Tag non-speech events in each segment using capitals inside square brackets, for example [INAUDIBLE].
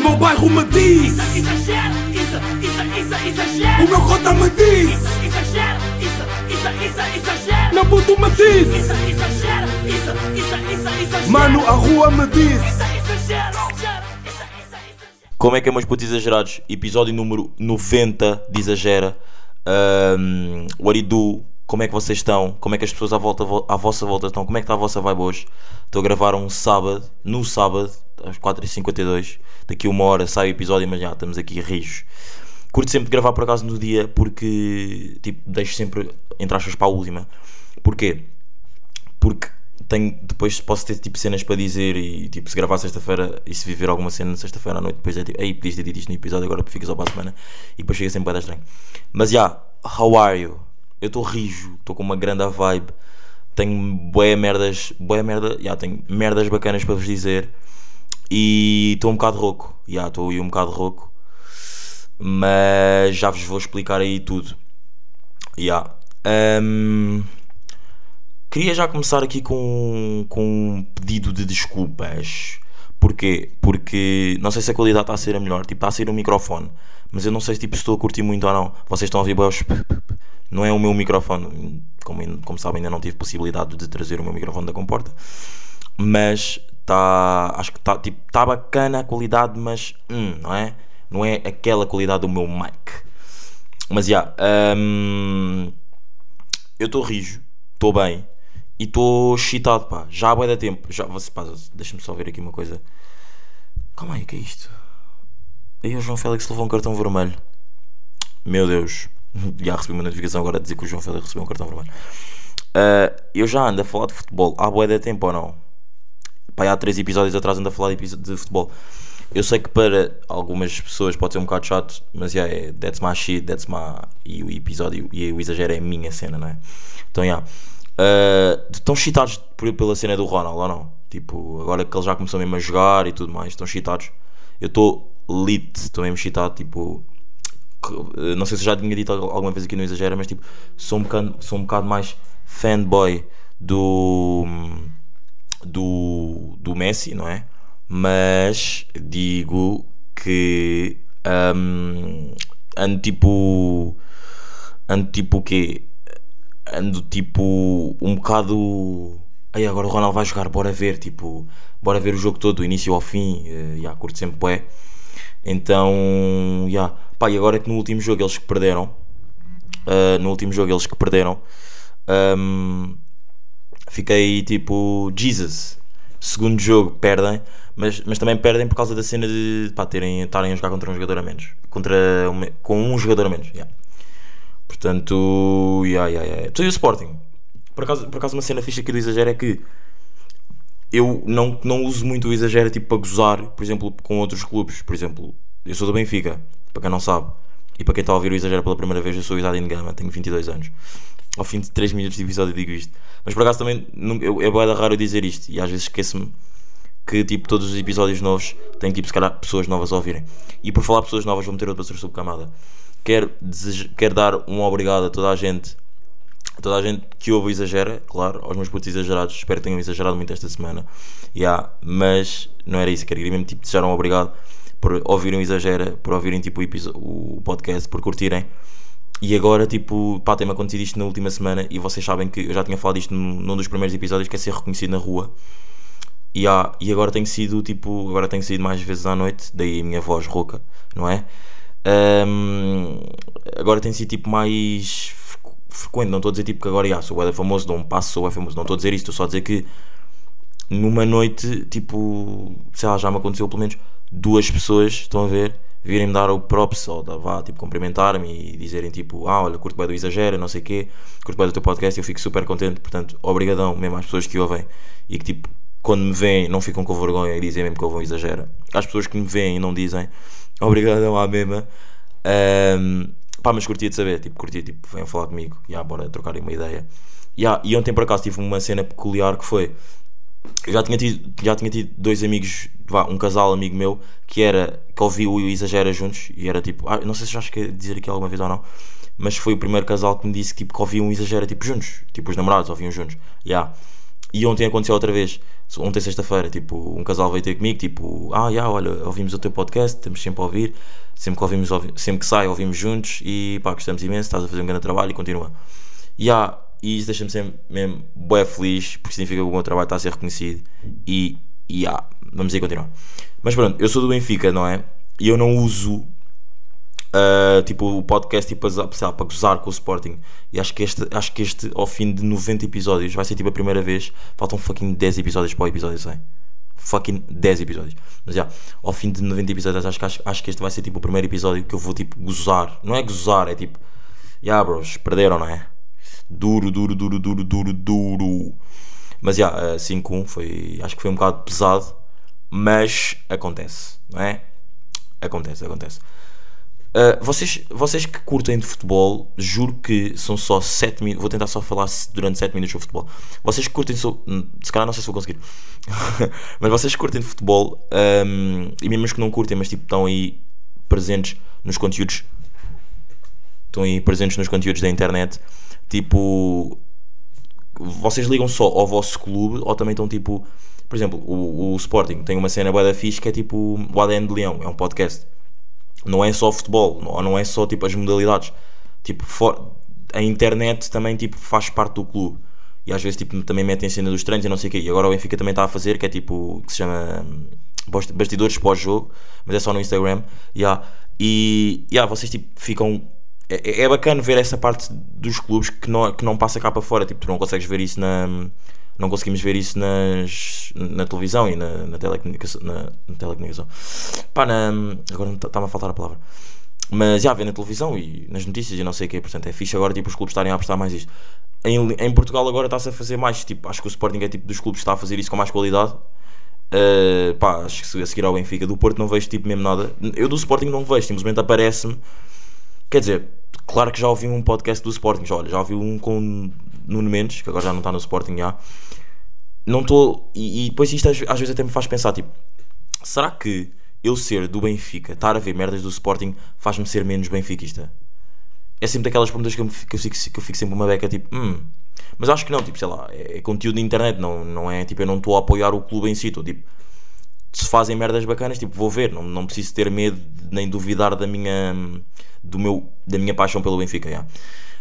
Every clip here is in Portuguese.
meu bairro me diz Isso, exagero, isso, isso, isso, exagero. O meu cota me diz Isso, exagero, isso, isso, isso, exagero. Meu puto me diz Isso, exagero, isso, isso, isso, exagero. Mano, a rua me diz Isso, exagero. Como é que é, meus putos exagerados? Episódio número 90 de Exagera. Um, what it do? Como é que vocês estão? Como é que as pessoas à, volta, à vossa volta estão? Como é que está a vossa vibe hoje? Estou a gravar um sábado, no sábado, às 4h52. Daqui uma hora sai o episódio, mas já estamos aqui rijos. Curto sempre de gravar por acaso no dia porque tipo, deixo sempre entre aspas para a última. Porquê? Porque tenho, depois posso ter tipo cenas para dizer e tipo se gravar sexta-feira e se viver alguma cena sexta-feira à noite, depois é tipo, ei, podias ter dito isto no episódio, agora fica só para a semana e depois chega sempre para dar estranho. Mas já, yeah, how are you? Eu estou rijo, estou com uma grande vibe, tenho boé merdas, boé merda, já yeah, tenho merdas bacanas para vos dizer e estou um bocado rouco, já yeah, estou aí um bocado rouco, mas já vos vou explicar aí tudo. Yeah. Um, Queria já começar aqui com, com um pedido de desculpas. Porquê? Porque não sei se a qualidade está a ser a melhor. Tipo, está a ser um microfone. Mas eu não sei tipo, se estou a curtir muito ou não. Vocês estão a ouvir os... Não é o meu microfone. Como, como sabem, ainda não tive possibilidade de trazer o meu microfone da comporta. Mas está... Acho que está tipo, tá bacana a qualidade, mas... Hum, não é? Não é aquela qualidade do meu mic. Mas, já... Yeah, um, eu estou rijo. Estou bem. E estou excitado, pá. Já há bué da tempo. Já, deixa-me só ver aqui uma coisa. Calma aí, o que é isto? Aí o João Félix levou um cartão vermelho. Meu Deus. [LAUGHS] Já recebi uma notificação agora a dizer que o João Félix recebeu um cartão vermelho. Uh, eu já ando a falar de futebol há bué da tempo ou não? Pá, há três episódios atrás ando a falar de, de futebol. Eu sei que para algumas pessoas pode ser um bocado chato, mas yeah, é, that's my shit, that's my. E o episódio e o exagero é a minha cena, não é? Então, yeah. Uh, estão excitados pela cena do Ronald ou não? Tipo, agora que ele já começou mesmo a jogar e tudo mais, estão excitados. Eu estou lit, estou mesmo excitado. Tipo, não sei se já tinha dito alguma vez aqui no Exagera, mas tipo, sou um bocado, sou um bocado mais fanboy do, do, do Messi, não é? Mas digo que um, ando tipo. Ando tipo o quê? ando tipo um bocado. Aí agora o Ronaldo vai jogar, bora ver, tipo, bora ver o jogo todo, do início ao fim, uh, yeah, curto sempre bué. Então, yeah. pá, e agora é que no último jogo eles que perderam, uh, no último jogo eles que perderam, um, fiquei tipo, Jesus. Segundo jogo perdem, mas, mas também perdem por causa da cena de pá, terem, estarem a jogar contra um jogador a menos. Contra um, com um jogador a menos. Yeah. Portanto, yeah, yeah, yeah. Tu e o Sporting. Por acaso, por acaso uma cena fixa aqui do exagero é que eu não, não uso muito o exagero tipo para gozar, por exemplo, com outros clubes. Por exemplo, eu sou do Benfica, para quem não sabe. E para quem está a ouvir o exagero pela primeira vez, eu sou o Idade Gama, tenho 22 anos. Ao fim de 3 minutos de episódio digo isto. Mas por acaso também eu, é boa raro dizer isto e às vezes esqueço-me que tipo todos os episódios novos têm tipo se calhar pessoas novas a ouvirem. E por falar pessoas novas vou meter outra pessoa subcamada quero, quero dar um obrigado a toda a gente, a toda a gente que ouve exagera, claro, aos meus putos exagerados, espero que tenham exagerado muito esta semana, yeah, mas não era isso, queria mesmo tipo, desejar um obrigado por ouvirem exagera, por ouvirem tipo, o, o podcast, por curtirem. E agora, tipo, pá, tem-me acontecido isto na última semana e vocês sabem que eu já tinha falado isto num, num dos primeiros episódios, que é ser reconhecido na rua. E, há, e agora tenho sido, tipo, agora tenho sido mais vezes à noite, daí a minha voz rouca, não é? Um, agora tem sido tipo mais frequente, não estou a dizer tipo que agora já, sou o famoso, dou um passo, sou o famoso, não estou a dizer isto, estou só a dizer que numa noite, tipo, sei lá, já me aconteceu pelo menos duas pessoas, estão a ver, virem-me dar o props ou da vá, tipo, cumprimentar-me e dizerem tipo, ah, olha, curto bem do exagero, não sei o quê, curto bem do teu podcast eu fico super contente, portanto, obrigadão mesmo às pessoas que ouvem e que tipo, quando me veem não ficam com vergonha e dizem mesmo que ouvem exagero. Às pessoas que me veem e não dizem, Obrigadão à mesma. Um, pá, mas curtia de saber, tipo, curtia, tipo, venham falar comigo, e yeah, bora trocar uma ideia. Yeah, e ontem por acaso tive uma cena peculiar que foi. Eu já tinha tido, já tinha tido dois amigos, vá, um casal amigo meu, que era, que ouviu o Exagera juntos, e era tipo, ah, não sei se já cheguei a dizer aqui alguma vez ou não, mas foi o primeiro casal que me disse tipo, que ouviam um Exagera tipo juntos, tipo os namorados ouviam juntos, yeah. E ontem aconteceu outra vez. Ontem, sexta-feira, tipo, um casal veio ter comigo, tipo, ah, já, olha, ouvimos o teu podcast, estamos sempre a ouvir, sempre que, ouvimos, ouvi- sempre que sai, ouvimos juntos e pá, gostamos imenso, estás a fazer um grande trabalho e continua. Ya, e isso deixa-me sempre mesmo bué feliz, porque significa que o meu trabalho está a ser reconhecido e, e ya, vamos aí continuar. Mas pronto, eu sou do Benfica, não é? E eu não uso Uh, tipo o podcast tipo, lá, para gozar com o Sporting e acho que, este, acho que este ao fim de 90 episódios vai ser tipo a primeira vez faltam fucking 10 episódios para o episódio 100 fucking 10 episódios mas já, ao fim de 90 episódios acho, acho, acho que este vai ser tipo o primeiro episódio que eu vou tipo gozar não é gozar, é tipo já yeah, bros, perderam não é? Duro, duro, duro, duro, duro, duro mas já, uh, 5-1 foi, acho que foi um bocado pesado mas acontece, não é? acontece, acontece Uh, vocês, vocês que curtem de futebol, juro que são só 7 minutos. Vou tentar só falar durante 7 minutos sobre futebol. Vocês que curtem, só, hum, se calhar não sei se vou conseguir, [LAUGHS] mas vocês que curtem de futebol, um, e mesmo que não curtem, mas tipo estão aí presentes nos conteúdos, estão aí presentes nos conteúdos da internet, tipo, vocês ligam só ao vosso clube ou também estão tipo, por exemplo, o, o Sporting tem uma cena bué da fixe que é tipo o ADN de Leão, é um podcast não é só futebol, não, não é só tipo as modalidades. Tipo, for- a internet também tipo, faz parte do clube. E às vezes tipo, também metem cena dos treinos e não sei o quê. E agora o Benfica também está a fazer, que é tipo, que se chama hum, bast- bastidores pós-jogo, mas é só no Instagram. Yeah. E yeah, vocês tipo, ficam. É, é bacana ver essa parte dos clubes que não, que não passa cá para fora. Tipo, tu não consegues ver isso na. Não conseguimos ver isso nas, na televisão e na, na telecomunicação. Na, na telecomunicação. Pá, na, agora está-me a faltar a palavra. Mas já vê na televisão e nas notícias e não sei o quê. Portanto, é fixe agora tipo, os clubes estarem a apostar mais isto. Em, em Portugal agora está-se a fazer mais. Tipo, acho que o Sporting é tipo dos clubes que está a fazer isso com mais qualidade. Uh, pá, acho que a seguir ao Benfica do Porto não vejo tipo mesmo nada. Eu do Sporting não vejo, simplesmente aparece-me. Quer dizer, claro que já ouvi um podcast do Sporting, já, olha, já ouvi um com Nuno Mendes, que agora já não está no Sporting já. Não estou. E, e depois isto às, às vezes até me faz pensar, tipo, será que eu ser do Benfica, estar a ver merdas do Sporting, faz-me ser menos benfiquista? É sempre daquelas perguntas que eu, que eu, fico, que eu fico sempre uma beca, tipo, hum. Mas acho que não, tipo, sei lá, é, é conteúdo de internet, não, não é tipo, eu não estou a apoiar o clube em si, estou tipo, se fazem merdas bacanas, tipo, vou ver, não, não preciso ter medo nem duvidar da minha, do meu, da minha paixão pelo Benfica, já.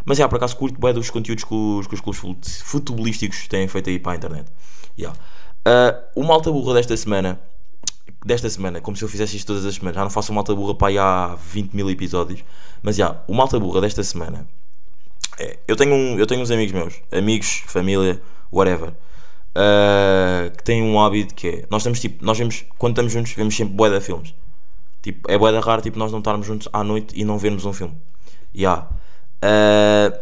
Mas, já, por acaso, curto bem dos conteúdos que os, que os clubes fut- futebolísticos têm feito aí para a internet. já. Ah, o malta burra desta semana, desta semana, como se eu fizesse isto todas as semanas, já não faço malta burra para aí há 20 mil episódios, mas, já, o malta burra desta semana, é, eu, tenho um, eu tenho uns amigos meus, amigos, família, whatever, uh, que têm um hábito que é, nós estamos tipo, nós vemos, quando estamos juntos, vemos sempre bué de filmes. Tipo, é bué da raro tipo, nós não estarmos juntos à noite e não vermos um filme. Yeah. Uh,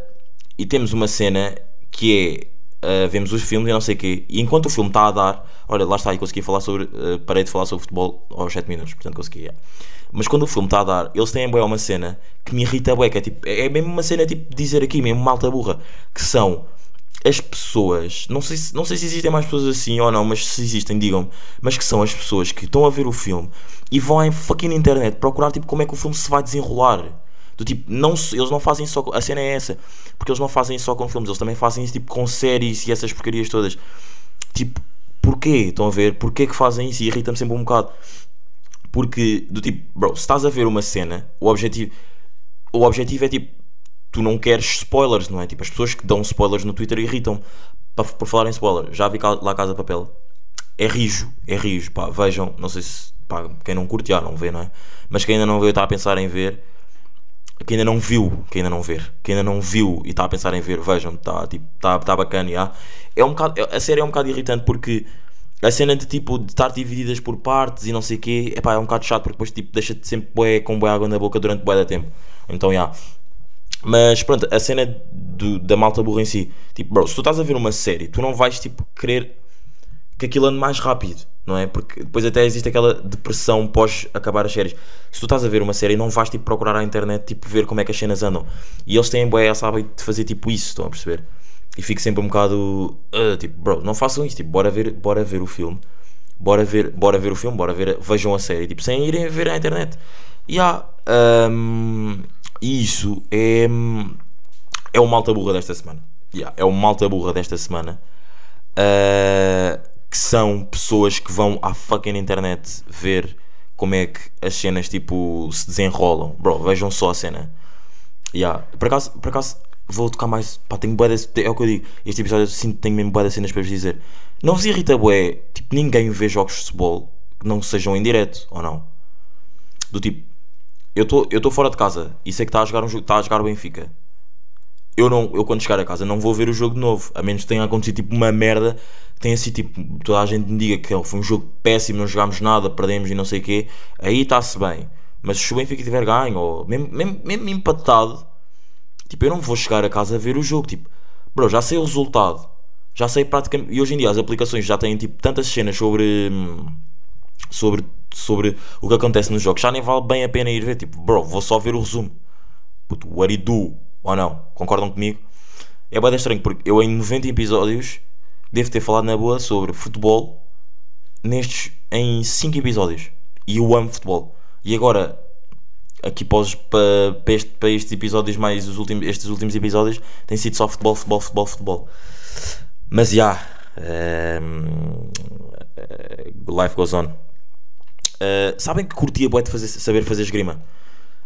e temos uma cena que é, uh, vemos os filmes e não sei o quê, e enquanto o filme está a dar, olha, lá está, e consegui falar sobre, uh, parei de falar sobre futebol aos 7 minutos, portanto consegui, yeah. Mas quando o filme está a dar, eles têm bué uma cena que me irrita bué, que é tipo, é mesmo uma cena tipo dizer aqui, mesmo malta burra, que são as pessoas, não sei, se, não sei se existem mais pessoas assim ou não, mas se existem, digam mas que são as pessoas que estão a ver o filme e vão em fucking internet procurar tipo como é que o filme se vai desenrolar. Do tipo, não, eles não fazem só. A cena é essa, porque eles não fazem só com filmes, eles também fazem isso tipo com séries e essas porcarias todas. Tipo, porquê? Estão a ver? Porquê que fazem isso? E irrita-me sempre um bocado. Porque, do tipo, bro, se estás a ver uma cena, o objetivo, o objetivo é tipo, tu não queres spoilers, não é? Tipo, as pessoas que dão spoilers no Twitter irritam por falar em spoiler. Já vi lá Casa de Papel. É rijo, é rijo, pá, vejam, não sei se, pá, quem não curte já não vê, não é? Mas quem ainda não vê está a pensar em ver, quem ainda não viu, quem ainda não ver, quem ainda não viu e está a pensar em ver, vejam, está tipo, tá, tá bacana, já. É um bocado, a série é um bocado irritante porque a cena de tipo de estar divididas por partes e não sei o quê, epá, é um bocado chato porque depois tipo deixa-te sempre bué, com bué água na boca durante bué da tempo. Então, já. Mas pronto, a cena do- da malta burra em si, tipo, bro, se tu estás a ver uma série, tu não vais tipo querer que aquilo ande mais rápido, não é? Porque depois até existe aquela depressão pós acabar as séries. Se tu estás a ver uma série, não vais tipo procurar à internet, tipo, ver como é que as cenas andam. E eles têm bué essa de fazer tipo isso, estão a perceber? E fico sempre um bocado, "Ah, tipo, bro, não façam isso, tipo, bora ver, bora ver o filme. Bora ver, bora ver o filme, bora ver, vejam a série, tipo, sem irem ver à internet. E há, hum, isso é, é o malta burra desta semana. Yeah, é o malta burra desta semana. uh, que são pessoas que vão à fucking internet ver como é que as cenas tipo se desenrolam. Bro, vejam só a cena. Yeah. Por acaso, por acaso vou tocar mais. Pá, tenho bué É o que eu digo. Este episódio eu sinto que tenho mesmo de cenas para vos dizer. Não vos irrita bué, tipo, ninguém vê jogos de futebol que não sejam em direto, ou não? Do tipo, eu estou fora de casa e sei que está a jogar um jogo, está a jogar o Benfica. Eu, não, eu quando chegar a casa não vou ver o jogo de novo, a menos que tenha acontecido tipo uma merda, tenha sido tipo, toda a gente me diga que foi um jogo péssimo, não jogámos nada, perdemos e não sei o quê, aí está-se bem. Mas se o Benfica tiver ganho, ou mesmo, mesmo, mesmo empatado, tipo, eu não vou chegar a casa a ver o jogo, tipo, bro, já sei o resultado, já sei praticamente, e hoje em dia as aplicações já têm tipo tantas cenas sobre, hum, sobre sobre o que acontece nos jogos, já nem vale bem a pena ir ver. Tipo, bro, vou só ver o resumo. Puto, what do do? Ou não? Concordam comigo? É bem estranho porque eu em 90 episódios devo ter falado na boa sobre futebol nestes em 5 episódios. E eu amo futebol. E agora, aqui para, para, este, para estes episódios, mais os últimos, estes últimos episódios, tem sido só futebol, futebol, futebol, futebol. Mas já. Yeah, um, life goes on. Uh, sabem que curtia bué de fazer, saber fazer esgrima?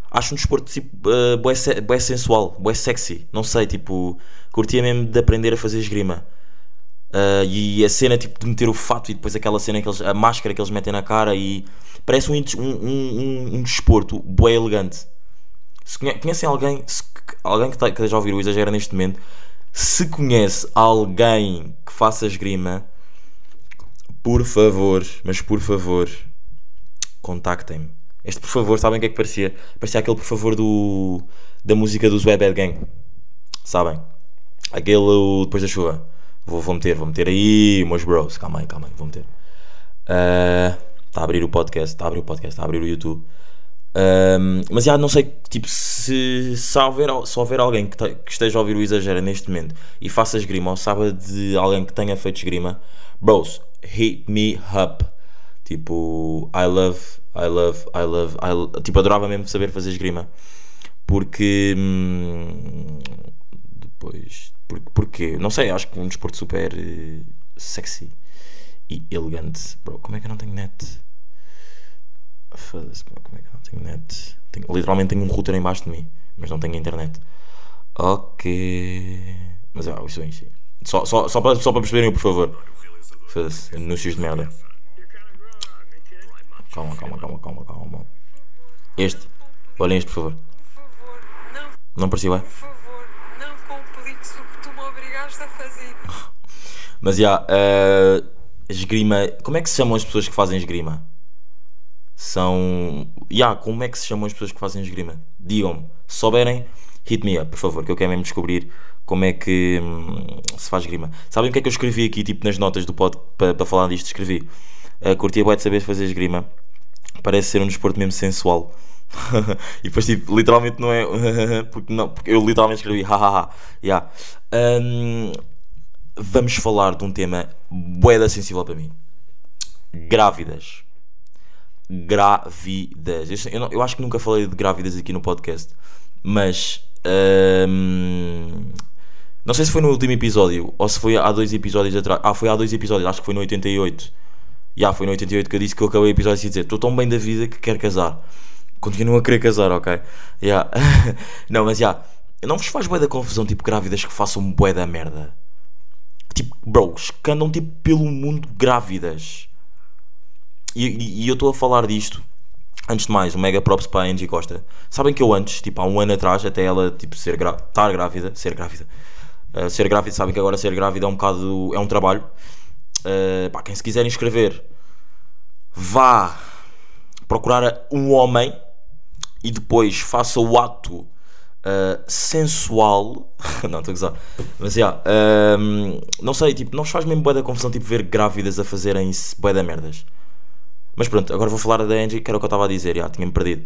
Acho um desporto tipo, uh, bué, bué sensual, bué sexy. Não sei, tipo, curtia mesmo de aprender a fazer esgrima. Uh, e a cena tipo de meter o fato e depois aquela cena que eles, a máscara que eles metem na cara e parece um, um, um, um desporto bué elegante. Se conhe, conhecem alguém, se, alguém que, tá, que a ouvir o exagero neste momento, se conhece alguém que faça esgrima, por favor, mas por favor, contactem-me. Este por favor, sabem o que é que parecia? Parecia aquele por favor do, da música dos Web Bad Gang. Sabem? Aquele depois da chuva. Vou, vou meter, vou meter aí, meus bros. Calma aí, calma aí, vou meter. Está uh, a abrir o podcast, está a abrir o podcast, está a abrir o YouTube. Mas já não sei, tipo, se, se, houver, se houver alguém que, que, esteja a ouvir o Exagera neste momento e faça esgrima ou saiba de alguém que tenha feito esgrima, bros, hit me up. Tipo, I love, I love, I love, I love tipo, adorava mesmo saber fazer esgrima. Porque. Hum, depois. Por, porque, não sei, acho que um desporto super uh, sexy e elegante. Bro, como é que eu não tenho net? Foda-se, como é que eu não tenho net? Tenho, literalmente tenho um router embaixo de mim, mas não tenho internet. Ok. Mas ah, isso aí, sim. Só, só, só, para, só para perceberem, por favor. Foda-se, anúncios de merda. Calma, calma, calma, calma, calma. Este. Olhem este, por favor. não. Não parecia bem? Por favor, não compliques o que tu me obrigaste a fazer. [LAUGHS] Mas já, yeah, uh, esgrima. Como é que se chamam as pessoas que fazem esgrima? São. Já, yeah, como é que se chamam as pessoas que fazem esgrima? Digam-me. Se souberem, hit me up, por favor, que eu quero mesmo descobrir como é que hum, se faz esgrima. Sabem o que é que eu escrevi aqui, tipo, nas notas do pod para pa falar disto? Escrevi. Uh, curtia boa de saber fazer esgrima parece ser um desporto mesmo sensual. [LAUGHS] e depois, tipo, literalmente não é. [LAUGHS] porque, não, porque eu literalmente escrevi hahaha. yeah. Um, vamos falar de um tema boeda sensível para mim: grávidas. Grávidas. Eu, eu, eu, acho que nunca falei de grávidas aqui no podcast, mas. Um, não sei se foi no último episódio ou se foi há dois episódios atrás. Ah, foi há dois episódios, acho que foi no 88 já foi no 88 que eu disse que eu acabei o episódio e dizer estou tão bem da vida que quero casar. Continuo a querer casar, ok? Yeah. [LAUGHS] não, mas já. Não vos faz bué da confusão, tipo, grávidas que façam bué da merda. Tipo, bros, que andam tipo pelo mundo grávidas. E, e, e eu estou a falar disto. Antes de mais, um mega props para a Angie Costa. Sabem que eu antes, tipo, há um ano atrás, até ela, tipo, ser estar grávida, ser grávida. Uh, ser grávida, sabem que agora ser grávida é um bocado, é um trabalho. Uh, pá, quem se quiser inscrever, vá procurar um homem e depois faça o ato uh, sensual. [LAUGHS] não, estou a gozar. Mas yeah, uh, não sei, tipo, não faz mesmo boa da confusão tipo, ver grávidas a fazerem boa da merdas. Mas pronto, agora vou falar da Angie, que era o que eu estava a dizer, já, tinha-me perdido.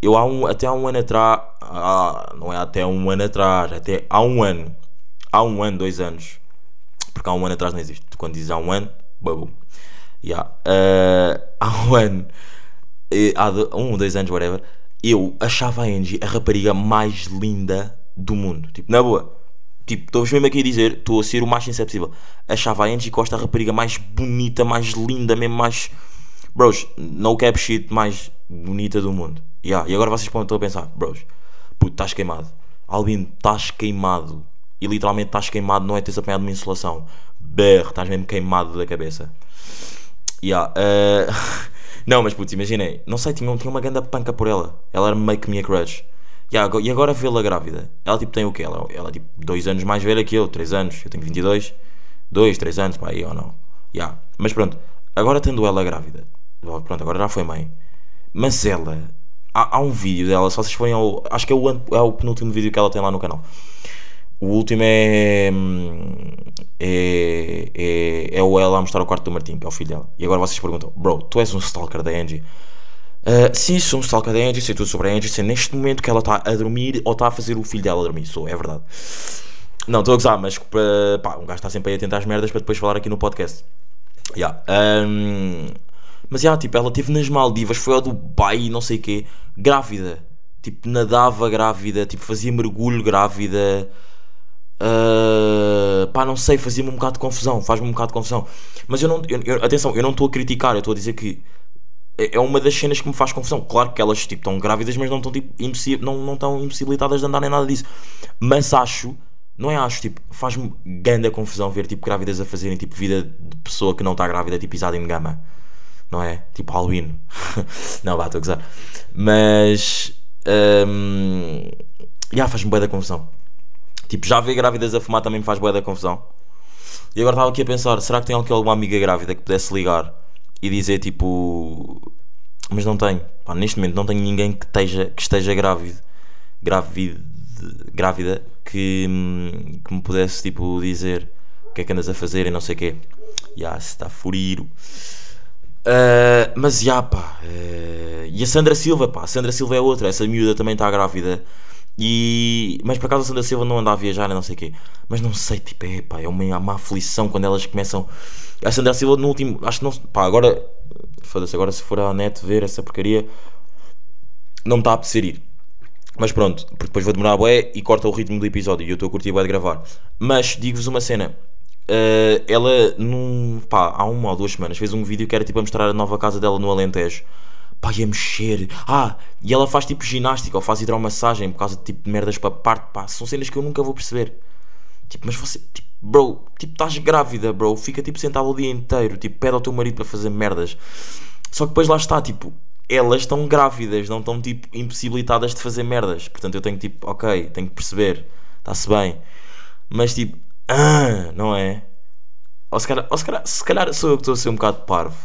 Eu há um, até há um ano atrás, ah, não é até um ano atrás, até há um ano, há um ano, dois anos, porque há um ano atrás não existe. Quando dizes há um ano, babu. Yeah. Uh, [LAUGHS] há um ano, há um ou dois anos, whatever, eu achava a Angie a rapariga mais linda do mundo. Tipo, na boa. tipo, estou-vos mesmo aqui a dizer, estou a ser o mais sincero possível. Achava a Angie Costa a rapariga mais bonita, mais linda, mesmo mais. Bros, no cap shit, mais bonita do mundo. Yeah. E agora vocês estar a pensar, bros, puto, estás queimado. Albino, estás queimado. E literalmente estás queimado, não é teres apanhado uma insolação. Berro, estás mesmo queimado da cabeça. Yeah, eh, [LAUGHS] não, mas putz, imaginem, não sei, tinha, tinha uma grande panca por ela. Ela era meio que minha crush. Yeah, e agora vê-la grávida. Ela tipo tem o quê? Ela, ela tipo 2 anos mais velha que eu, 3 anos. Eu tenho 22. 2, 3 anos, pá, aí ou não. Yeah. Mas pronto, agora tendo ela grávida, pronto, agora já foi mãe. Mas ela, há, há um vídeo dela, se vocês forem ao. Acho que é o, é o penúltimo vídeo que ela tem lá no canal. O último é. hum, É, é, é o ela a mostrar o quarto do Martim, que é o filho dela. E agora vocês perguntam, bro, tu és um stalker da Angie? Uh, sim, sou um stalker da Angie, sei tudo sobre a Angie, sei neste momento que ela está a dormir ou está a fazer o filho dela dormir. Sou, é verdade. Não, estou a gozar, mas pá, um gajo está sempre aí a tentar as merdas para depois falar aqui no podcast. Yeah. Um, mas já, tipo, ela esteve nas Maldivas, foi ao Dubai e não sei o quê, grávida. Tipo, nadava grávida, tipo, fazia mergulho grávida. Uh, pá, não sei, fazia-me um bocado de confusão, faz-me um bocado de confusão. Mas eu não, eu- eu- atenção, eu não estou a criticar, eu estou a dizer que é é uma das cenas que me faz confusão. Claro que elas tipo, estão grávidas, mas não estão tipo, impossi- não, não estão impossibilitadas de andar nem nada disso. Mas acho, não é acho, tipo, faz-me grande confusão ver tipo grávidas a fazerem tipo vida de pessoa que não está grávida, tipo pisada em gama. Não é? Tipo Halloween. [LAUGHS] não, vá, estou a gozar. Mas. hum, já faz-me bué da confusão. Tipo, já ver grávidas a fumar também me faz bué da confusão. E agora estava aqui a pensar, será que tem aqui alguma amiga grávida que pudesse ligar e dizer tipo. Mas não tenho. Pá, neste momento não tenho ninguém que esteja, que esteja grávido. Grávido, grávida que, hum, que me pudesse tipo dizer o que é que andas a fazer e não sei o quê. Já, se está furiro. Uh, mas já pá. uh, e a Sandra Silva, pá. A Sandra Silva é outra. Essa miúda também está grávida. E, mas por acaso a Sandra Silva não anda a viajar, não sei o quê. Mas não sei, tipo, é pá. É uma, uma aflição quando elas começam. A Sandra Silva no último. Acho que não. Pá, agora. Foda-se, agora se for à net ver essa porcaria. Não me está a apetecer ir. Mas pronto, porque depois vou demorar bué e corta o ritmo do episódio e eu estou a curtir bué de gravar. Mas digo-vos uma cena. eh, ela, num, pá, há uma ou duas semanas, fez um vídeo que era tipo a mostrar a nova casa dela no Alentejo. Pá, ia mexer. Ah, e ela faz tipo ginástica ou faz hidromassagem por causa de tipo de merdas para parte. Pá, são cenas que eu nunca vou perceber. Tipo, mas você, tipo, bro, tipo, estás grávida, bro. Fica tipo sentado o dia inteiro. Tipo, pede ao teu marido para fazer merdas. Só que depois lá está, tipo, elas estão grávidas, não estão tipo impossibilitadas de fazer merdas. Portanto, eu tenho tipo, ok, tenho que perceber, está-se bem. Mas tipo, ah, não é? Ou se calhar, ou se calhar, se calhar sou eu que estou a ser um bocado parvo.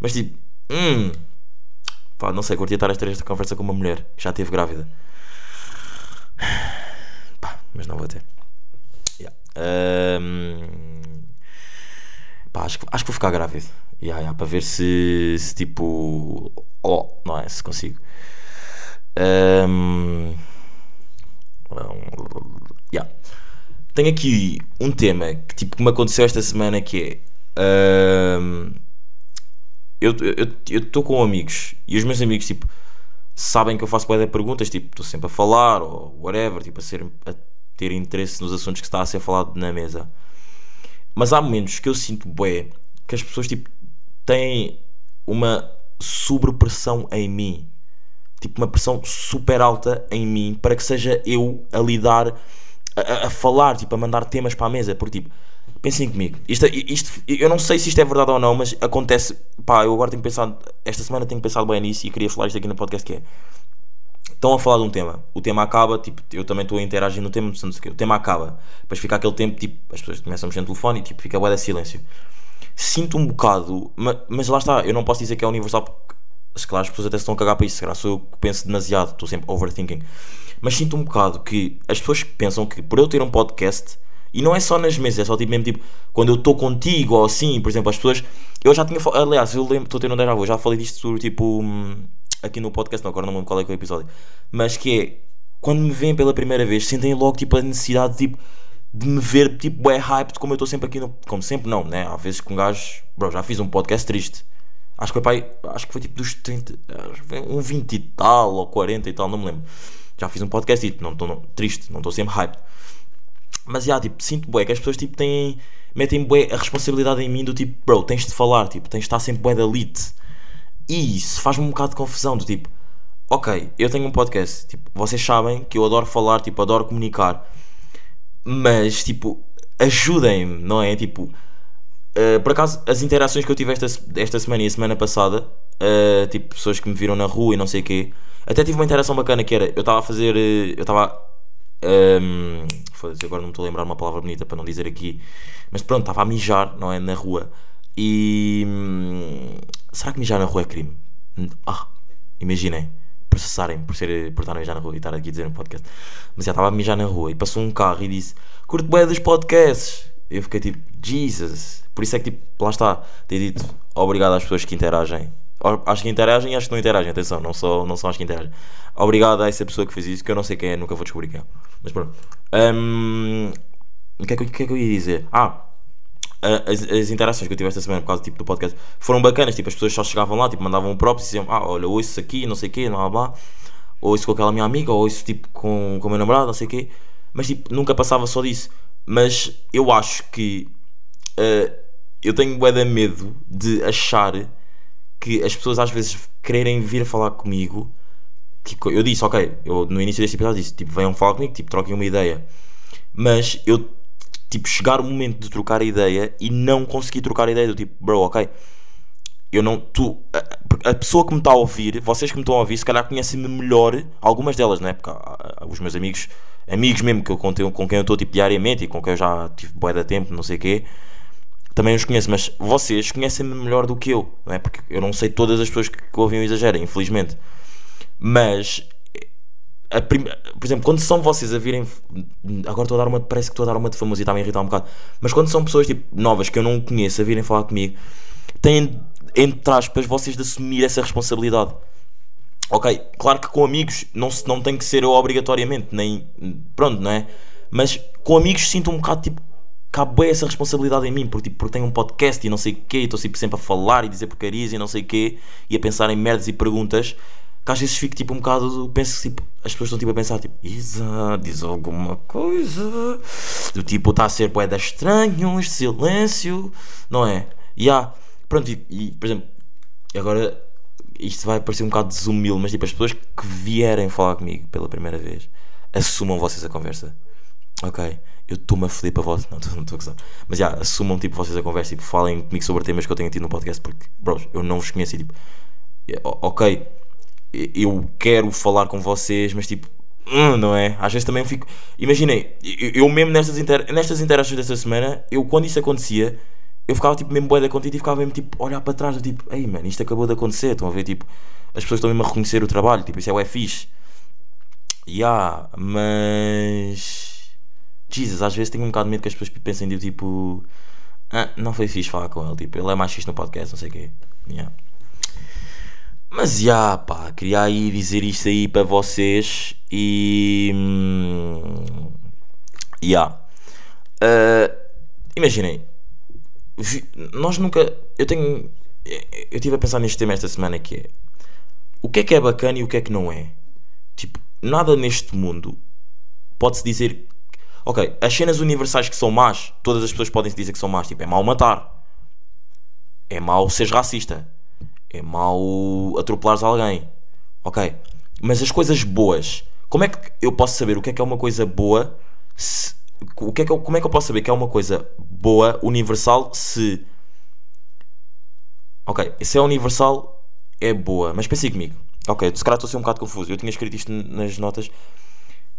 Mas tipo, hum, pá, não sei, curti estar a ter esta conversa com uma mulher que já esteve grávida. Pá, mas não vou ter. Yeah. Ahm, pá, acho, que- acho que vou ficar grávido. Yeah, yeah, para ver se, se tipo. Oh, não é? Se consigo. Ahm, yeah. Tenho aqui um tema que, tipo, que me aconteceu esta semana que é. ahm, eu estou com amigos e os meus amigos tipo sabem que eu faço de perguntas, tipo, estou sempre a falar ou whatever, tipo, a, ser, a ter interesse nos assuntos que está a ser falado na mesa. Mas há momentos que eu sinto bué que as pessoas tipo têm uma sobrepressão em mim. Tipo, uma pressão super alta em mim para que seja eu a lidar, a, a- a falar, tipo, a mandar temas para a mesa. Porque, tipo, pensem comigo, isto, isto, eu não sei se isto é verdade ou não, mas acontece. Pá, eu agora tenho pensado, esta semana tenho pensado bem nisso e queria falar isto aqui no podcast que é. Estão a falar de um tema, o tema acaba, tipo, eu também estou a interagir no tema, não sei o quê, o tema acaba, depois fica aquele tempo, tipo, as pessoas começam a mexer no telefone e tipo, fica bué de silêncio. Sinto um bocado, ma- mas, lá está, eu não posso dizer que é universal porque se calhar as pessoas até se estão a cagar para isso, se calhar sou eu que penso demasiado, estou sempre overthinking. Mas sinto um bocado que as pessoas pensam que por eu ter um podcast, e não é só nas mesas, é só tipo mesmo tipo, quando eu estou contigo ou assim, por exemplo, as pessoas. Eu já tinha aliás, eu lembro, estou a ter déjà vu, já falei disto tipo hum, aqui no podcast, não, agora não lembro qual é que é o episódio, mas que é quando me veem pela primeira vez, sentem logo tipo a necessidade tipo, de me ver tipo é hyped como eu estou sempre aqui no. Como sempre não, né? Há vezes que um gajo. Bro, já fiz um podcast triste. Acho que foi pai, acho que foi tipo dos 30, acho que foi um 20 e tal ou 40 e tal, não me lembro. Já fiz um podcast e não estou triste, não estou sempre hyped. Mas já, tipo, sinto bué que as pessoas tipo têm. metem bué a responsabilidade em mim do tipo, bro, tens de falar, tipo, tens de estar sempre bué da elite. E isso faz-me um bocado de confusão, do tipo, ok, eu tenho um podcast, tipo, vocês sabem que eu adoro falar, tipo, adoro comunicar, mas, tipo, ajudem-me, não é? Tipo, uh, por acaso, as interações que eu tive esta, esta semana e a semana passada, uh, tipo, pessoas que me viram na rua e não sei o quê, até tive uma interação bacana que era, eu estava a fazer, uh, eu estava um, agora não me estou a lembrar uma palavra bonita para não dizer aqui. Mas pronto, estava a mijar, não é? Na rua. E. hum, será que mijar na rua é crime? Ah, imaginem. Processarem por, ser, por estar a mijar na rua e estar aqui a dizer no podcast. Mas já estava a mijar na rua e passou um carro e disse: Curto bem dos podcasts. Eu fiquei tipo, Jesus. Por isso é que, tipo, lá está. Ter dito obrigado às pessoas que interagem Acho que interagem e acho que não interagem, atenção, não, só, não são as que interagem. Obrigado a essa pessoa que fez isso, que eu não sei quem é, nunca vou descobrir quem é. Mas pronto. Um, o, que é que, que é que eu ia dizer? Ah, as, as, interações que eu tive esta semana por causa tipo, do podcast foram bacanas. Tipo, as pessoas só chegavam lá, tipo, mandavam um próprio e diziam: Ah, olha, ouço isso aqui, não sei o quê, blá blá. Ou isso com aquela minha amiga, ou isso tipo com, com o meu namorado, não sei o quê. Mas tipo, nunca passava só disso. Mas eu acho que uh, eu tenho bué medo de achar que as pessoas às vezes quererem vir falar comigo. Tipo, eu disse, ok, eu no início deste episódio disse, tipo, venham falar comigo, tipo, troquem uma ideia. Mas eu, tipo, chegar o momento de trocar a ideia e não conseguir trocar a ideia do tipo, bro, ok, eu não, tu, a, a pessoa que me está a ouvir, vocês que me estão a ouvir, se calhar conhecem-me melhor, algumas delas, não é? Porque os meus amigos, amigos mesmo que eu, com, com quem eu estou, tipo, diariamente e com quem eu já tive boa da tempo, não sei o quê também os conheço, mas vocês conhecem-me melhor do que eu, não é? Porque eu não sei todas as pessoas que, que ouvem o exagero, infelizmente. Mas, prim... por exemplo, quando são vocês a virem. Agora estou a dar uma. Parece que estou a dar uma de famoso e está a me irritar um bocado. Mas quando são pessoas tipo, novas que eu não conheço a virem falar comigo, têm, entre aspas, vocês de assumir essa responsabilidade. Ok, claro que com amigos não, não tem que ser eu obrigatoriamente, nem. Pronto, não é? Mas com amigos sinto um bocado tipo cabe bem essa responsabilidade em mim, porque, tipo, porque tenho um podcast e não sei o quê, e estou sempre, sempre a falar e dizer porcarias e não sei o quê, e a pensar em merdas e perguntas, que às vezes fico tipo um bocado, penso tipo, as pessoas estão tipo a pensar, tipo, Isa, diz alguma coisa, do tipo, está a ser poeda estranho, este silêncio, não é? E há, pronto, e, e por exemplo, agora isto vai parecer um bocado desumilde, mas tipo, as pessoas que vierem falar comigo pela primeira vez, assumam vocês a conversa, ok? eu estou-me a foder para vós. Não, não estou a gozar. Mas já, assumam tipo vocês a conversa e tipo, falem comigo sobre temas que eu tenho tido no podcast, porque, bros, eu não vos conheço e tipo, ok, eu quero falar com vocês, mas tipo, hum, não é? Às vezes também fico. Imaginei, eu mesmo nestas, inter... nestas interações desta semana, eu quando isso acontecia, eu ficava tipo mesmo boeda contigo e ficava mesmo tipo, olhar para trás, do tipo, ei mano, isto acabou de acontecer. Estão a ver, tipo, as pessoas estão mesmo a reconhecer o trabalho, tipo, isso é o é fixe. Ya, yeah, mas Jesus, às vezes tenho um bocado de medo que as pessoas pensem de tipo. Ah, não foi fixe falar com ele, tipo, ele é mais fixe no podcast, não sei o quê. Yeah. Mas já, yeah, pá, queria aí dizer isto aí para vocês e. Hum, yeah. Uh, imaginem, nós nunca. Eu tenho. Eu estive a pensar neste tema esta semana que é. O que é que é bacana e o que é que não é? Tipo, nada neste mundo pode-se dizer Ok, as cenas universais que são más, todas as pessoas podem se dizer que são más. Tipo, é mau matar. É mau seres racista. É mau atropelares alguém. Ok. Mas as coisas boas, como é que eu posso saber o que é que é uma coisa boa? Se, o que é que eu, como é que eu posso saber que é uma coisa boa, universal, se. Ok, se é universal, é boa. Mas pensei comigo. Ok, se calhar estou a ser um bocado confuso. Eu tinha escrito isto nas notas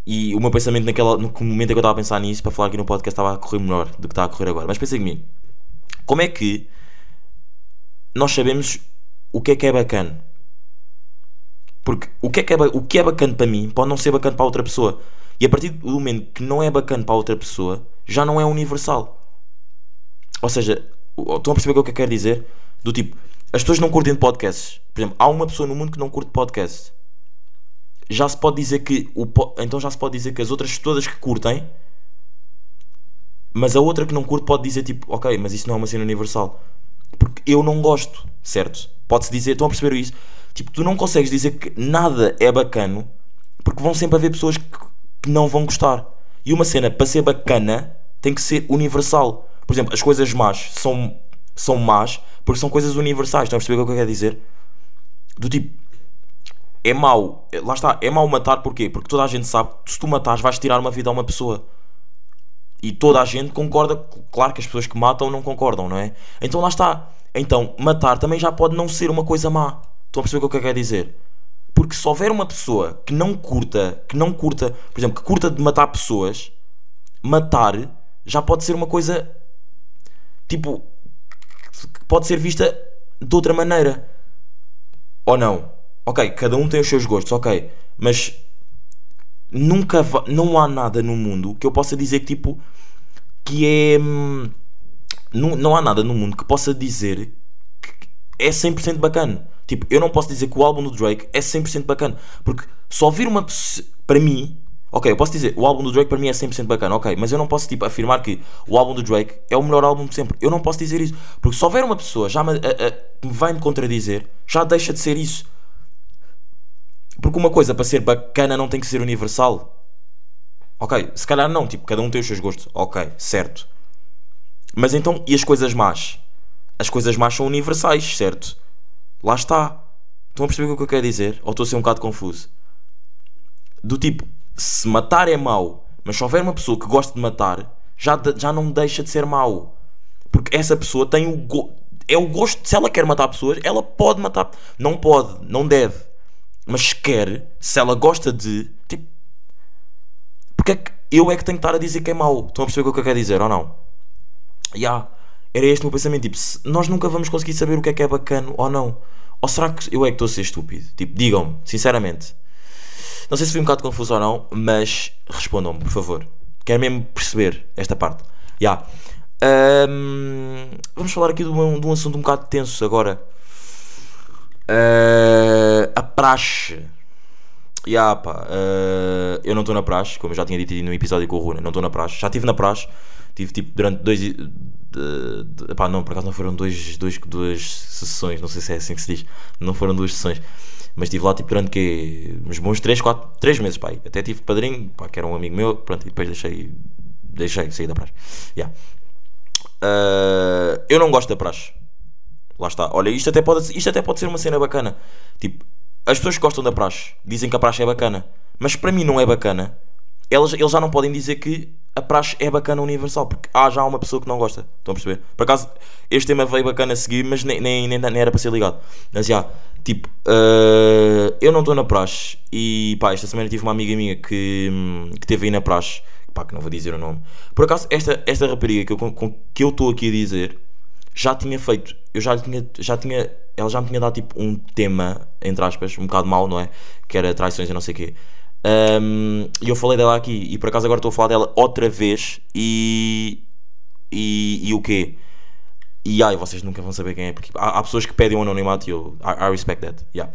e o meu pensamento naquela, no momento em que eu estava a pensar nisso, para falar aqui no podcast, estava a correr melhor do que está a correr agora. Mas pensei comigo, como é que nós sabemos o que é que é bacana? Porque o que é que é, o que é bacana para mim pode não ser bacana para outra pessoa. E a partir do momento que não é bacana para outra pessoa, já não é universal. Ou seja, estão a perceber o que eu quero dizer? Do tipo, as pessoas não curtem podcasts. Por exemplo, há uma pessoa no mundo que não curte podcasts já se pode dizer que o, então já se pode dizer que as outras todas que curtem mas a outra que não curte pode dizer tipo, ok, mas isso não é uma cena universal. Porque eu não gosto, certo? Pode-se dizer, estão a perceber isso? Tipo, tu não consegues dizer que nada é bacano porque vão sempre haver pessoas que, que não vão gostar. E uma cena, para ser bacana, tem que ser universal. Por exemplo, as coisas más são, são más porque são coisas universais. Estão a perceber o que eu quero dizer? Do tipo, é mau, lá está, é mau matar porquê? Porque toda a gente sabe que se tu matares vais tirar uma vida a uma pessoa. E toda a gente concorda, claro que as pessoas que matam não concordam, não é? Então lá está. Então, matar também já pode não ser uma coisa má. Estão a perceber o que eu quero dizer? Porque se houver uma pessoa que não curta, que não curta, por exemplo, que curta de matar pessoas, matar já pode ser uma coisa tipo que pode ser vista de outra maneira. Ou não? Ok, cada um tem os seus gostos, ok. Mas nunca não há nada no mundo que eu possa dizer que tipo que é hum, não, não há nada no mundo que possa dizer que é 100% bacana. Tipo, eu não posso dizer que o álbum do Drake é 100% bacana, porque só ouvir uma para mim, ok, eu posso dizer o álbum do Drake para mim é 100% bacana, ok, mas eu não posso tipo afirmar que o álbum do Drake é o melhor álbum de sempre. Eu não posso dizer isso, porque se houver uma pessoa já me, a- a- vai me contradizer, já deixa de ser isso. Porque uma coisa para ser bacana não tem que ser universal. Ok, se calhar não, tipo, cada um tem os seus gostos. Ok, certo. Mas então, e as coisas más? As coisas más são universais, certo? Lá está. Estão a perceber o que eu quero dizer? Ou estou a ser um bocado confuso? Do tipo, se matar é mau, mas se houver uma pessoa que gosta de matar, já, já não deixa de ser mau. Porque essa pessoa tem o go é o gosto, se ela quer matar pessoas, ela pode matar. Não pode, não deve. Mas quer, se ela gosta de. Tipo, porque é que eu é que tenho que estar a dizer que é mau? Estão a perceber o que eu quero dizer ou não? Ya, era este o meu pensamento. Tipo, nós nunca vamos conseguir saber o que é que é bacana ou não. Ou será que eu é que estou a ser estúpido? Tipo, digam-me, sinceramente. Não sei se fui um bocado confuso ou não, mas respondam-me, por favor. Quero mesmo perceber esta parte. Ya. Ahm, vamos falar aqui de um, de um assunto um bocado tenso agora. Ah, a praxe. Ya, pá, ah, eu não estou na praxe, como eu já tinha dito no episódio com o Runa, não estou na praxe. Já estive na praxe, tive tipo durante dois. Pá, não, por acaso não foram dois, dois, duas sessões, não sei se é assim que se diz, não foram duas sessões, mas estive lá tipo durante que uns bons 3, 4, 3 meses, pá. Até tive padrinho, pá, que era um amigo meu, pronto, e depois deixei, deixei sair da praxe. Ya. Ah, eu não gosto da praxe. Lá está. Olha, isto até, pode, isto até pode ser uma cena bacana. Tipo, as pessoas que gostam da praxe dizem que a praxe é bacana. Mas para mim não é bacana. Eles, eles já não podem dizer que a praxe é bacana universal. Porque há já uma pessoa que não gosta. Estão a perceber? Por acaso, este tema veio bacana a seguir, mas nem, nem, nem, nem era para ser ligado. Mas já, tipo, ah, eu não estou na praxe. E pá, esta semana tive uma amiga minha que, que teve aí na praxe. Pá, que não vou dizer o nome. Por acaso, esta, esta rapariga que eu estou aqui a dizer já tinha feito, eu já tinha, já tinha, ela já me tinha dado tipo um tema, entre aspas, um bocado mau, não é? Que era traições e não sei o quê. Um, e eu falei dela aqui, e por acaso agora estou a falar dela outra vez, e. E, e o quê? E ai, vocês nunca vão saber quem é, porque há, há pessoas que pedem um anonimato e eu. I, I respect that. Yeah.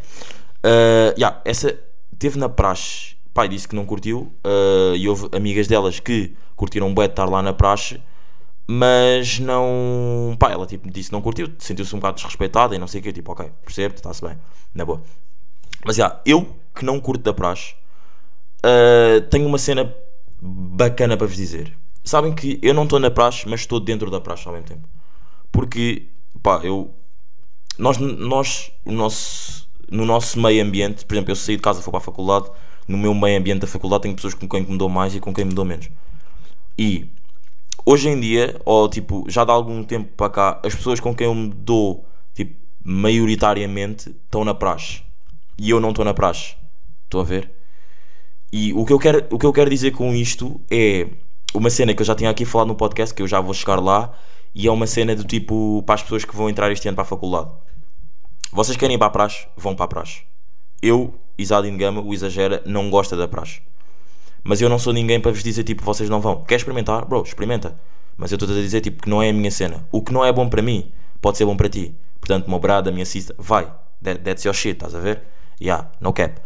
Uh, yeah, essa teve na praxe, pai disse que não curtiu, uh, e houve amigas delas que curtiram bué de estar lá na praxe, mas não. Pá, ela tipo disse não curtiu, sentiu-se um bocado desrespeitada e não sei o que, tipo, ok, percebe, está-se bem, na boa. Mas já, eu que não curto da praxe, uh, tenho uma cena bacana para vos dizer. Sabem que eu não estou na praxe, mas estou dentro da praxe ao mesmo tempo. Porque, pá, eu. Nós, nós o nosso, no nosso meio ambiente, por exemplo, eu saí de casa, fui para a faculdade, no meu meio ambiente da faculdade tenho pessoas com quem me dou mais e com quem me dou menos. E hoje em dia, ou tipo, já de algum tempo para cá, as pessoas com quem eu me dou, tipo, maioritariamente, estão na praxe. E eu não estou na praxe. Estão a ver? E o que, eu quero, o que eu quero dizer com isto é uma cena que eu já tinha aqui falado no podcast, que eu já vou chegar lá, e é uma cena do tipo para as pessoas que vão entrar este ano para a faculdade. Vocês querem ir para a praxe? Vão para a praxe. Eu, Isadin Gama, o Exagera, não gosta da praxe. Mas eu não sou ninguém para vos dizer tipo, vocês não vão. Quer experimentar? Bro, experimenta. Mas eu estou a dizer tipo que não é a minha cena. O que não é bom para mim, pode ser bom para ti. Portanto, meu brada, minha cista, vai. That, that's your shit, estás a ver? Yeah, no cap.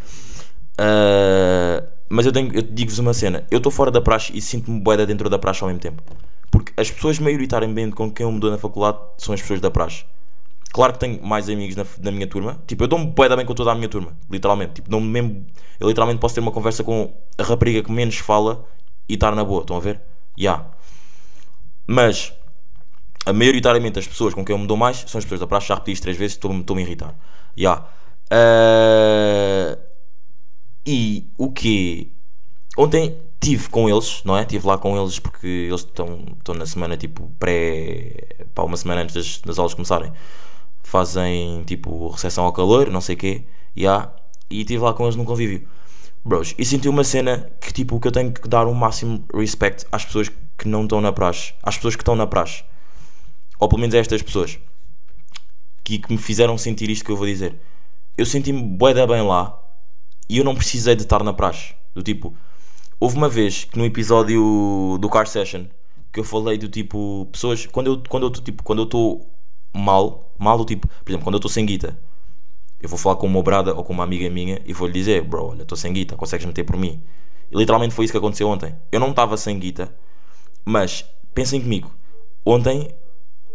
Uh, mas eu, tenho- eu digo-vos uma cena. Eu estou fora da praxe e sinto-me boeda dentro da praxe ao mesmo tempo. Porque as pessoas maioritariamente com quem eu me dou na faculdade são as pessoas da praxe. Claro que tenho mais amigos na, na minha turma. Tipo, eu dou-me boeda bem com toda a minha turma. Literalmente. Tipo, dou-me mesmo, eu literalmente posso ter uma conversa com a rapariga que menos fala e estar na boa, estão a ver? Ya. Mas, a maioritariamente as pessoas com quem eu me dou mais são as pessoas da praxe, já repeti isto três vezes, estou-me a irritar. Ya. Ah, e o que Ontem tive com eles, não é? Estive lá com eles porque eles estão, estão na semana tipo pré. pá, uma semana antes das, das aulas começarem. Fazem tipo recepção ao calor, não sei o quê. Yeah, e estive lá com eles num convívio. Bros, e senti uma cena que tipo que eu tenho que dar o máximo respect às pessoas que não estão na praxe. Às pessoas que estão na praxe. Ou pelo menos a estas pessoas. Que, que me fizeram sentir isto que eu vou dizer. Eu senti-me bué da bem lá e eu não precisei de estar na praxe. Do tipo, houve uma vez que no episódio do Car Session que eu falei do tipo, pessoas, quando eu quando eu tipo, quando eu estou mal, mal do tipo, por exemplo, quando eu estou sem guita, eu vou falar com uma brada ou com uma amiga minha e vou-lhe dizer, bro, olha, estou sem guita, consegues meter por mim? E literalmente foi isso que aconteceu ontem. Eu não estava sem guita, mas pensem comigo, ontem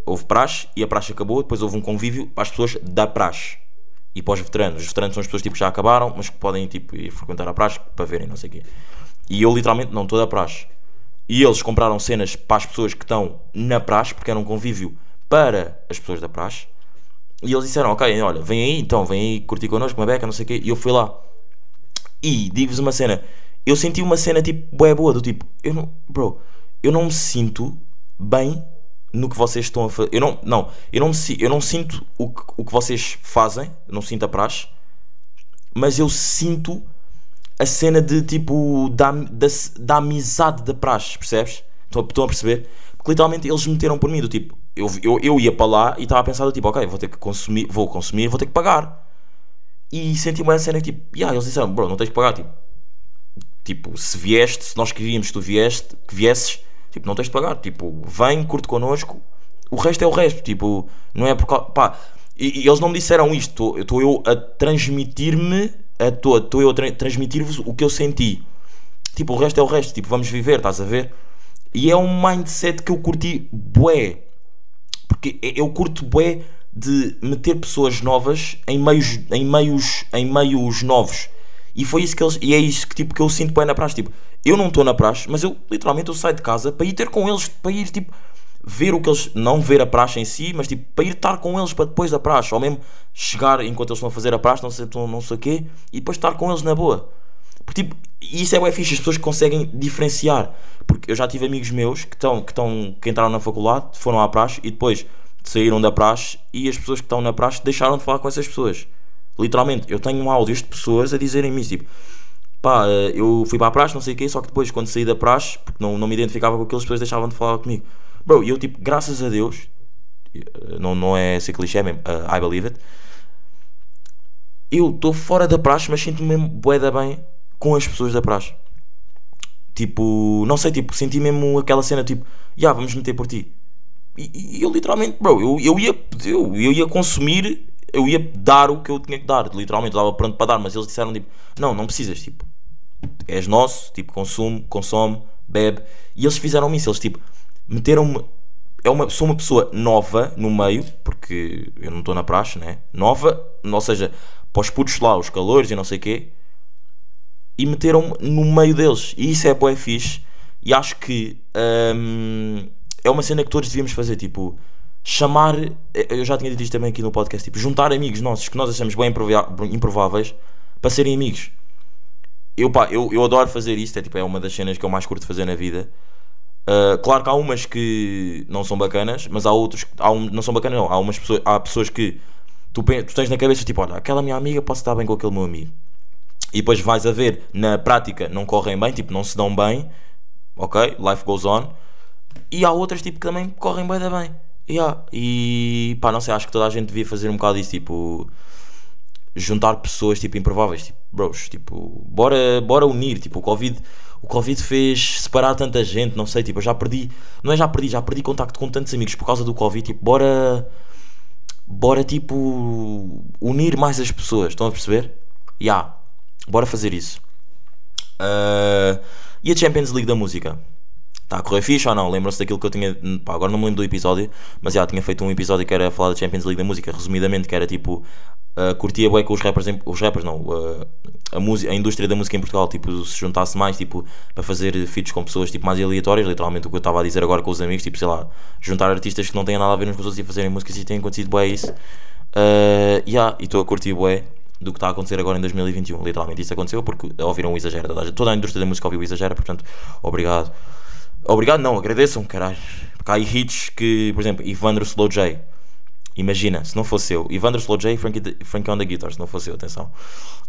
houve praxe e a praxe acabou, depois houve um convívio para as pessoas da praxe e para os veteranos. Os veteranos são as pessoas tipo, que já acabaram, mas que podem tipo, ir frequentar a praxe para verem, não sei o quê. E eu literalmente não estou da praxe. E eles compraram cenas para as pessoas que estão na praxe, porque era um convívio para as pessoas da praxe. E eles disseram, ok, olha, vem aí, então, vem aí curtir connosco, uma beca, não sei o quê. E eu fui lá. E digo-vos uma cena, eu senti uma cena tipo, boa boa, do tipo, eu não, bro, eu não me sinto bem no que vocês estão a fazer. Eu não, não, eu não, me, eu não sinto o que, o que vocês fazem, não sinto a praxe, mas eu sinto a cena de tipo da, da, da amizade da praxe, percebes? Estão, estão a perceber? Porque literalmente eles meteram por mim do tipo, eu, eu, eu ia para lá e estava a pensar tipo, ok, vou ter que consumir, vou consumir, vou ter que pagar. E senti uma cena que tipo, yeah, eles disseram, bro, não tens que pagar, tipo, tipo, se vieste, se nós queríamos que tu vieste, que viesses, tipo, não tens de pagar, tipo, vem, curte connosco, o resto é o resto, tipo, não é por causa, pá, e, e eles não me disseram isto, estou eu a transmitir-me, estou eu a tra- transmitir-vos o que eu senti, tipo, o resto é o resto, tipo, vamos viver, estás a ver? E é um mindset que eu curti bué, porque eu curto bué de meter pessoas novas em meios, em meios, em meios novos. E foi isso que eles, e é isso que tipo que eu sinto bem na praxe, tipo, eu não estou na praxe, mas eu literalmente eu saio de casa para ir ter com eles, para ir tipo ver o que eles, não ver a praxe em si, mas tipo para ir estar com eles para depois da praxe, ou mesmo chegar enquanto eles estão a fazer a praxe, não sei, não sei o quê, e depois estar com eles na boa. Porque tipo, e isso é bem fixe, as pessoas conseguem diferenciar. Porque eu já tive amigos meus que estão, que estão, que entraram na faculdade, foram à praxe e depois saíram da praxe e as pessoas que estão na praxe deixaram de falar com essas pessoas. Literalmente, eu tenho áudios de pessoas a dizerem-me tipo, pá, eh, eu fui para a praxe, não sei o quê, só que depois quando saí da praxe, porque não, não me identificava com aquilo, as pessoas deixavam de falar comigo. Bro, e eu tipo, graças a Deus, eh, não, não é ser clichê mesmo, eh, I believe it, eu estou fora da praxe, mas sinto-me mesmo bué da bem com as pessoas da praxe. Tipo, não sei, tipo, senti mesmo aquela cena, tipo, já, vamos meter por ti. E, e eu literalmente, bro, eu, eu, ia, eu, eu ia consumir, eu ia dar o que eu tinha que dar, literalmente, estava pronto para dar, mas eles disseram, tipo, não, não precisas, tipo, és nosso, tipo, consume, consome, bebe. E eles fizeram isso, eles, tipo, meteram-me, é uma, sou uma pessoa nova no meio, porque eu não estou na praxe, né? Nova, ou seja, para os putos lá, os calores e não sei o quê, e meteram-me no meio deles. E isso é bué fixe. E acho que hum, é uma cena que todos devíamos fazer. Tipo, chamar. Eu já tinha dito isto também aqui no podcast. Tipo, juntar amigos nossos que nós achamos bem improváveis para serem amigos. Eu, pá, eu, eu adoro fazer isto. É, tipo, é uma das cenas que eu mais curto fazer na vida. Uh, claro que há umas que não são bacanas, mas há outros há um, não são bacanas, não. Há umas pessoas, há pessoas que tu, tu tens na cabeça tipo, olha, aquela minha amiga posso estar bem com aquele meu amigo e depois vais a ver na prática não correm bem, tipo, não se dão bem, ok? Life goes on. E há outras tipo que também correm bem da bem. Yeah. E pá, não sei, acho que toda a gente devia fazer um bocado isso, tipo, juntar pessoas tipo improváveis, tipo, bros, tipo, bora, bora unir, tipo, o Covid, o Covid fez separar tanta gente, não sei, tipo, eu já perdi, não é já perdi, já perdi contacto com tantos amigos por causa do Covid, tipo, bora bora tipo unir mais as pessoas, estão a perceber? Ya, yeah. Bora fazer isso. Uh, e a Champions League da música? Está a correr fixe ou não? Lembram-se daquilo que eu tinha. Pá, agora não me lembro do episódio, mas já tinha feito um episódio que era falar da Champions League da música, resumidamente, que era tipo Uh, curtia bem com os rappers, em- os rappers não, uh, a, música, a indústria da música em Portugal, tipo, se juntasse mais, tipo, para fazer feats com pessoas, tipo, mais aleatórias, literalmente o que eu estava a dizer agora com os amigos, tipo, sei lá, juntar artistas que não têm nada a ver uns com os outros e fazerem músicas e tem acontecido bué isso. Uh, yeah, e estou a curtir bué do que está a acontecer agora em 2021, literalmente isso aconteceu porque ouviram o Exagera, toda a, toda a indústria da música ouviu o Exagera, portanto, obrigado. Obrigado não, agradeçam, caralho. Porque há hits que, por exemplo, Ivandro Slow J, Imagina, se não fosse eu, Ivandro Slow J e Frankie, on the Guitar, se não fosse eu, atenção.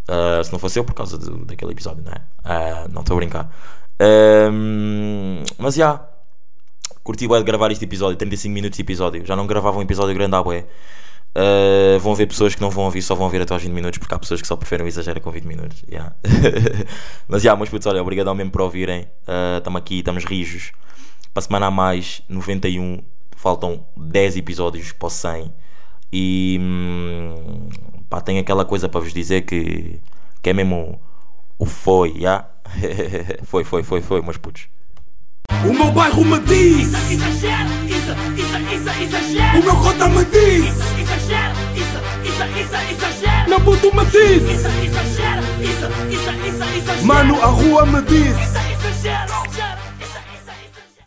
Uh, se não fosse eu, por causa daquele episódio, não é? Uh, não estou a brincar. Um, mas já, curti bué de gravar este episódio, 35 minutos de episódio. Já não gravava um episódio grande à bué. Uh, vão ver pessoas que não vão ouvir, só vão ouvir até aos 20 minutos, porque há pessoas que só preferem o exagero com 20 minutos. Yeah. [LAUGHS] mas já, meus putos, olha, obrigado mesmo por ouvirem. Estamos aqui, estamos rijos. Para a semana a mais, 91, faltam 10 episódios para o 100. E hum, pá, tenho aquela coisa para vos dizer que, que é mesmo o foi, já? [LAUGHS] foi, foi, foi, foi, meus putos. O meu bairro me diz, Exagero, isso, isso, isso, exagero. o meu cota me diz, Isso, isso, isso, exagero. meu puto me diz, Isso, isso, isso, isso, exagero. mano, a rua me diz. Isso,